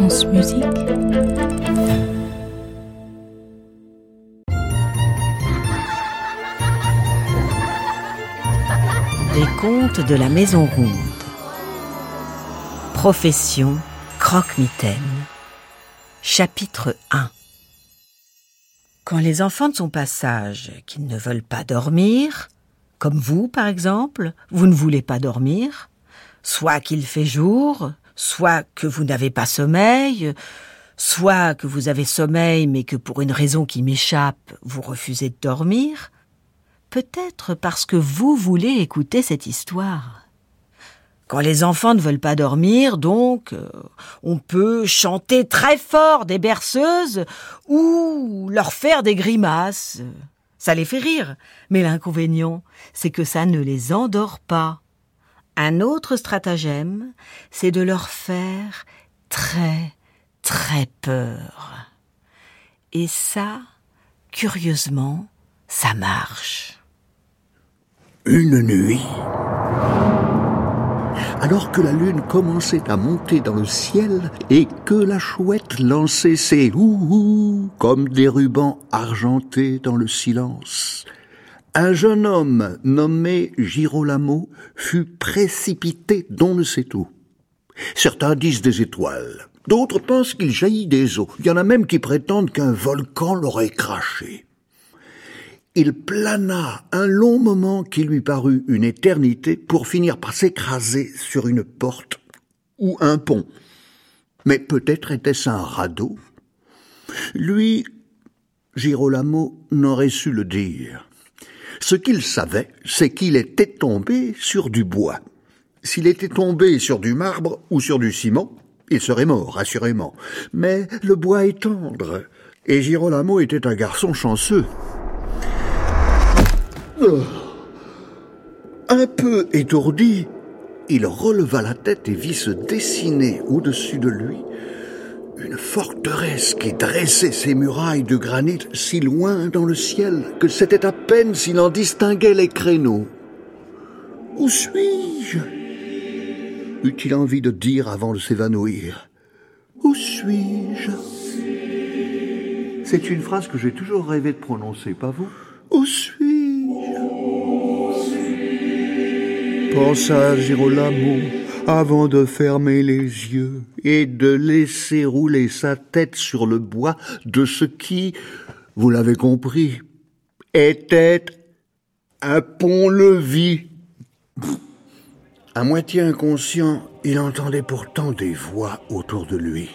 Les contes de la Maison Ronde. Profession croque-mitaine. Chapitre 1 Quand les enfants de son passage, qu'ils ne veulent pas dormir, comme vous par exemple, vous ne voulez pas dormir, soit qu'il fait jour, soit que vous n'avez pas sommeil, soit que vous avez sommeil mais que pour une raison qui m'échappe, vous refusez de dormir, peut-être parce que vous voulez écouter cette histoire. Quand les enfants ne veulent pas dormir, donc, euh, on peut chanter très fort des berceuses ou leur faire des grimaces. Ça les fait rire, mais l'inconvénient, c'est que ça ne les endort pas. Un autre stratagème, c'est de leur faire très, très peur. Et ça, curieusement, ça marche. Une nuit, alors que la lune commençait à monter dans le ciel et que la chouette lançait ses hou comme des rubans argentés dans le silence, un jeune homme nommé Girolamo fut précipité d'on ne sait où. Certains disent des étoiles, d'autres pensent qu'il jaillit des eaux. Il y en a même qui prétendent qu'un volcan l'aurait craché il plana un long moment qui lui parut une éternité pour finir par s'écraser sur une porte ou un pont. Mais peut-être était-ce un radeau? Lui, Girolamo n'aurait su le dire. Ce qu'il savait, c'est qu'il était tombé sur du bois. S'il était tombé sur du marbre ou sur du ciment, il serait mort, assurément. Mais le bois est tendre, et Girolamo était un garçon chanceux. Un peu étourdi, il releva la tête et vit se dessiner au-dessus de lui une forteresse qui dressait ses murailles de granit si loin dans le ciel que c'était à peine s'il en distinguait les créneaux. Où suis-je? Eut-il envie de dire avant de s'évanouir. Où suis-je? C'est une phrase que j'ai toujours rêvé de prononcer, pas vous? Où suis-je? Pensa Girolamo avant de fermer les yeux et de laisser rouler sa tête sur le bois de ce qui, vous l'avez compris, était un pont-levis. À moitié inconscient, il entendait pourtant des voix autour de lui.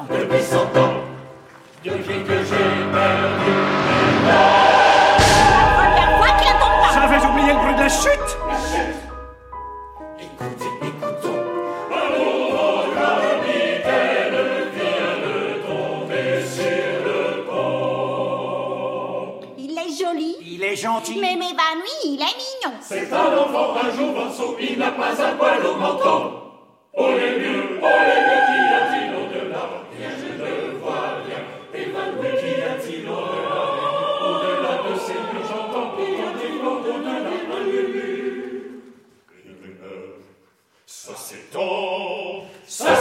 Ans. Depuis 100 ans. Depuis que j'ai perdu La première fois qu'il tombe pas. Ça avait oublié le bruit de la chute La chute. Écoutez, écoutons. L'amour de capitaine vient de tomber sur le pont. Il est joli. Il est gentil. Mais m'évanouit, il est mignon. C'est un enfant, un jour vanceau, il n'a pas un poil au menton.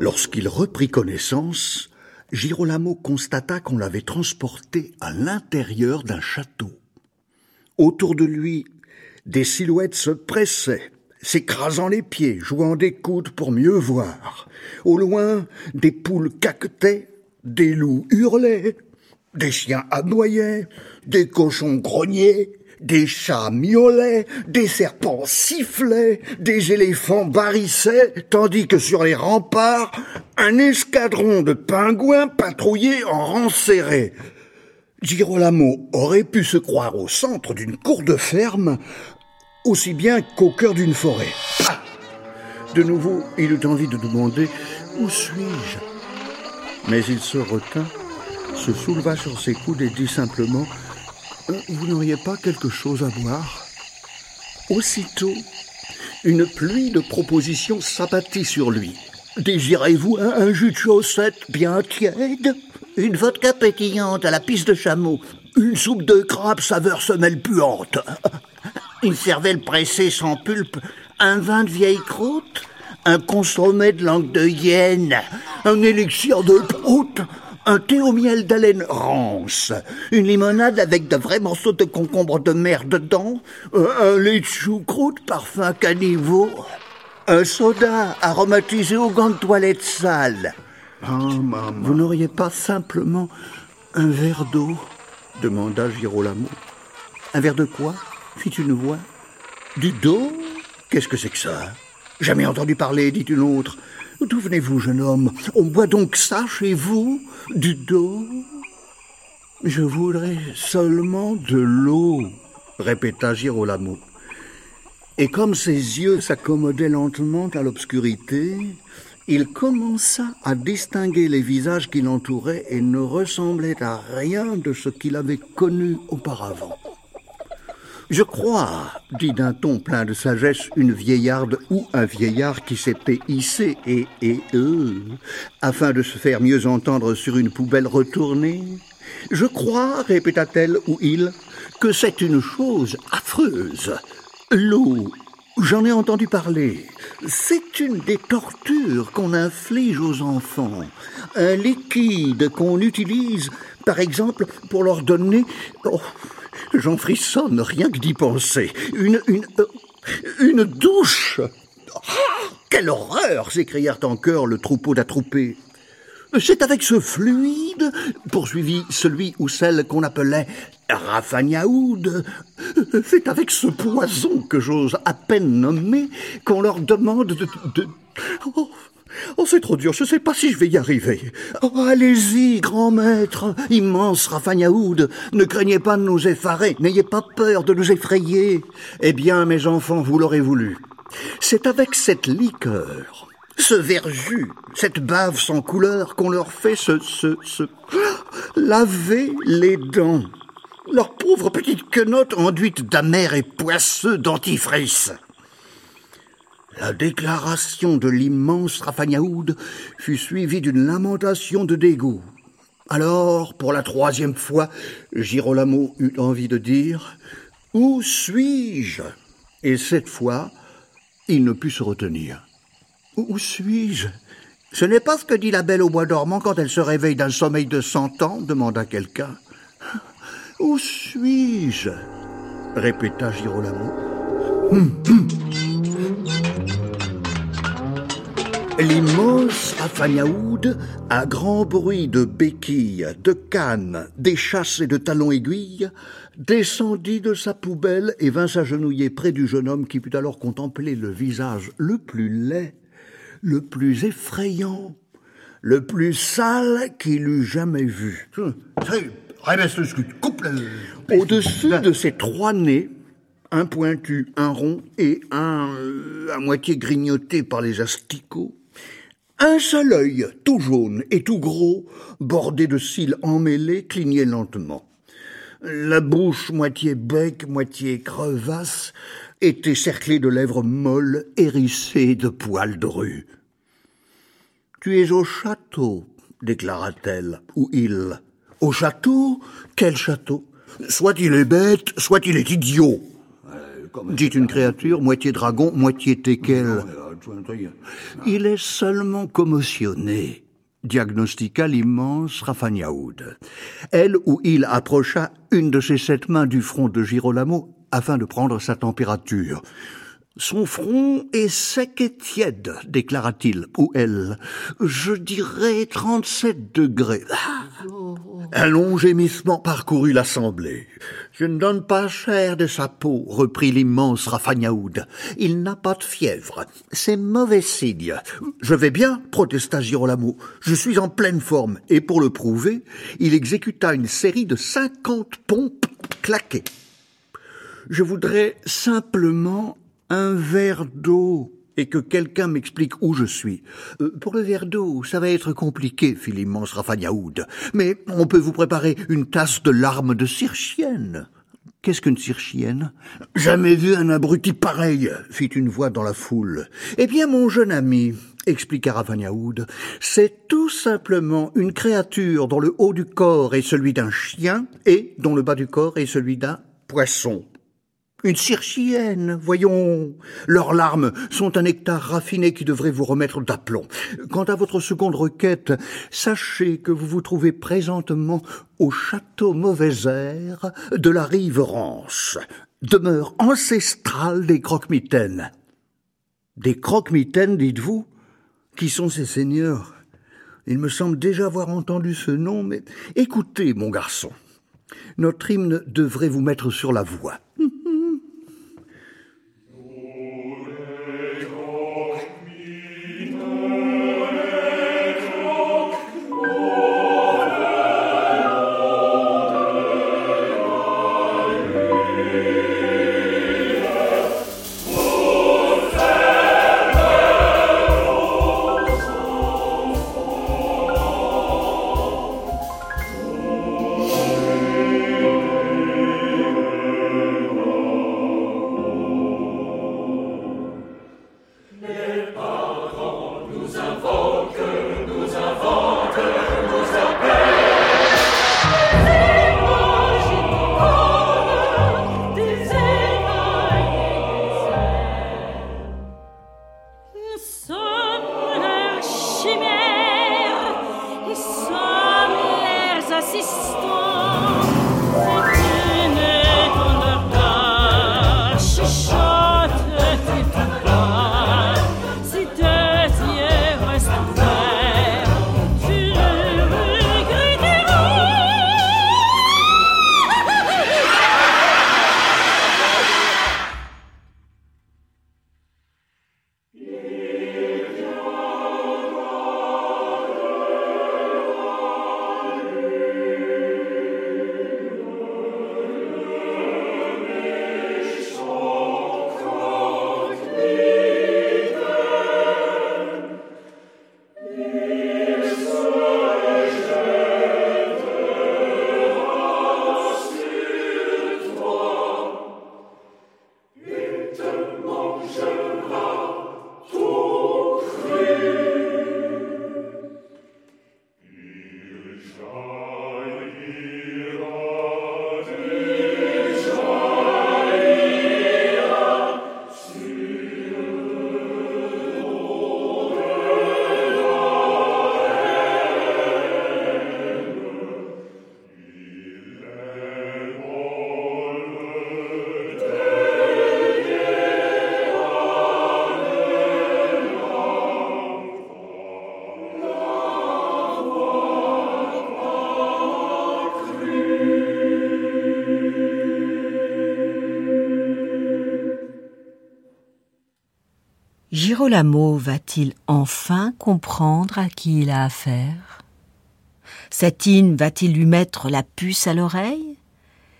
Lorsqu'il reprit connaissance, Girolamo constata qu'on l'avait transporté à l'intérieur d'un château. Autour de lui, des silhouettes se pressaient, s'écrasant les pieds, jouant des coudes pour mieux voir. Au loin, des poules caquetaient, des loups hurlaient, des chiens aboyaient, des cochons grognaient, des chats miaulaient, des serpents sifflaient, des éléphants barrissaient, tandis que sur les remparts, un escadron de pingouins patrouillait en rang serré. Girolamo aurait pu se croire au centre d'une cour de ferme, aussi bien qu'au cœur d'une forêt. Ah de nouveau, il eut envie de demander Où suis-je? Mais il se retint, se souleva sur ses coudes et dit simplement Vous n'auriez pas quelque chose à boire Aussitôt, une pluie de propositions s'abattit sur lui. Désirez-vous un, jus de chaussette bien tiède Une vodka pétillante à la piste de chameau. Une soupe de crabe saveur semelle puante. Une cervelle pressée sans pulpe. Un vin de vieille croûte. Un consommé de langue de hyène. Un élixir de prout un thé au miel d'haleine rance, une limonade avec de vrais morceaux de concombre de mer dedans, un lait de choucroute parfum caniveau, un soda aromatisé au gants de toilette sale. Ah, maman. Vous n'auriez pas simplement un verre d'eau? demanda Girolamo. Un verre de quoi? fit une voix. Du dos? Qu'est-ce que c'est que ça? Jamais entendu parler, dit une autre. D'où venez-vous, jeune homme? On boit donc ça chez vous? Du dos? Je voudrais seulement de l'eau, répéta Girolamo. Et comme ses yeux s'accommodaient lentement à l'obscurité, il commença à distinguer les visages qui l'entouraient et ne ressemblaient à rien de ce qu'il avait connu auparavant. Je crois, dit d'un ton plein de sagesse une vieillarde ou un vieillard qui s'était hissé et et eux, afin de se faire mieux entendre sur une poubelle retournée. Je crois, répéta-t-elle ou il, que c'est une chose affreuse. L'eau, j'en ai entendu parler. C'est une des tortures qu'on inflige aux enfants. Un liquide qu'on utilise, par exemple, pour leur donner. Oh, J'en frissonne rien que d'y penser. Une, une, euh, douche. Oh, quelle horreur s'écrièrent en chœur le troupeau d'attroupés. C'est avec ce fluide, poursuivit celui ou celle qu'on appelait Rafagnaoud, c'est avec ce poison que j'ose à peine nommer qu'on leur demande de... de... Oh, Oh, c'est trop dur, je sais pas si je vais y arriver. Oh, allez-y, grand maître, immense Rafagnaoud, ne craignez pas de nous effarer, n'ayez pas peur de nous effrayer. Eh bien, mes enfants, vous l'aurez voulu. C'est avec cette liqueur, ce verjus, cette bave sans couleur qu'on leur fait se, se, laver les dents. Leur pauvre petite quenotte enduite d'amer et poisseux dentifrice. La déclaration de l'immense Rafagnaoud fut suivie d'une lamentation de dégoût. Alors, pour la troisième fois, Girolamo eut envie de dire Où suis-je? Et cette fois, il ne put se retenir. Où suis-je? Ce n'est pas ce que dit la belle au bois dormant quand elle se réveille d'un sommeil de cent ans demanda quelqu'un. Où suis-je? répéta Girolamo. Hum, hum. L'immense Rafagnaoud, à grand bruit de béquilles, de cannes, d'échasses et de talons aiguilles, descendit de sa poubelle et vint s'agenouiller près du jeune homme qui put alors contempler le visage le plus laid, le plus effrayant, le plus sale qu'il eût jamais vu. Au-dessus de ses trois nez, un pointu, un rond et un euh, à moitié grignoté par les asticots, un seul œil, tout jaune et tout gros, bordé de cils emmêlés, clignait lentement. La bouche, moitié bec, moitié crevasse, était cerclée de lèvres molles, hérissées de poils drus. Tu es au château, déclara-t-elle, ou il. Au château Quel château Soit il est bête, soit il est idiot, dit une créature, moitié dragon, moitié teckel. Il est seulement commotionné, diagnostiqua l'immense Rafagnaoud. Elle ou il approcha une de ses sept mains du front de Girolamo afin de prendre sa température. Son front est sec et tiède, déclara-t-il, ou elle. Je dirais trente-sept degrés. Un long gémissement parcourut l'assemblée. Je ne donne pas cher de sa peau, reprit l'immense Rafagnaoud. Il n'a pas de fièvre. C'est mauvais signe. Je vais bien, protesta Girolamo. Je suis en pleine forme. Et pour le prouver, il exécuta une série de cinquante pompes claquées. Je voudrais simplement un verre d'eau et que quelqu'un m'explique où je suis. Euh, pour le verre d'eau, ça va être compliqué, fit l'immense Rafagnaoud. Mais on peut vous préparer une tasse de larmes de circhienne. Qu'est-ce qu'une circhienne Jamais vu un abruti pareil, fit une voix dans la foule. Eh bien, mon jeune ami, expliqua Rafagnaoud, c'est tout simplement une créature dont le haut du corps est celui d'un chien et dont le bas du corps est celui d'un poisson. Une circhienne, voyons. Leurs larmes sont un nectar raffiné qui devrait vous remettre d'aplomb. Quant à votre seconde requête, sachez que vous vous trouvez présentement au château Mauvais Air de la rive Rance, demeure ancestrale des croque-mitaines. Des croque-mitaines, dites-vous? Qui sont ces seigneurs? Il me semble déjà avoir entendu ce nom, mais écoutez, mon garçon. Notre hymne devrait vous mettre sur la voie. Va-t-il enfin comprendre à qui il a affaire? Satine va-t-il lui mettre la puce à l'oreille?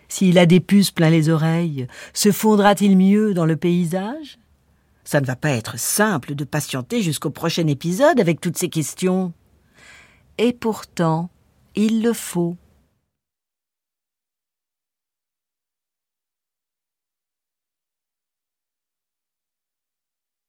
S'il a des puces plein les oreilles, se fondra-t-il mieux dans le paysage? Ça ne va pas être simple de patienter jusqu'au prochain épisode avec toutes ces questions. Et pourtant, il le faut.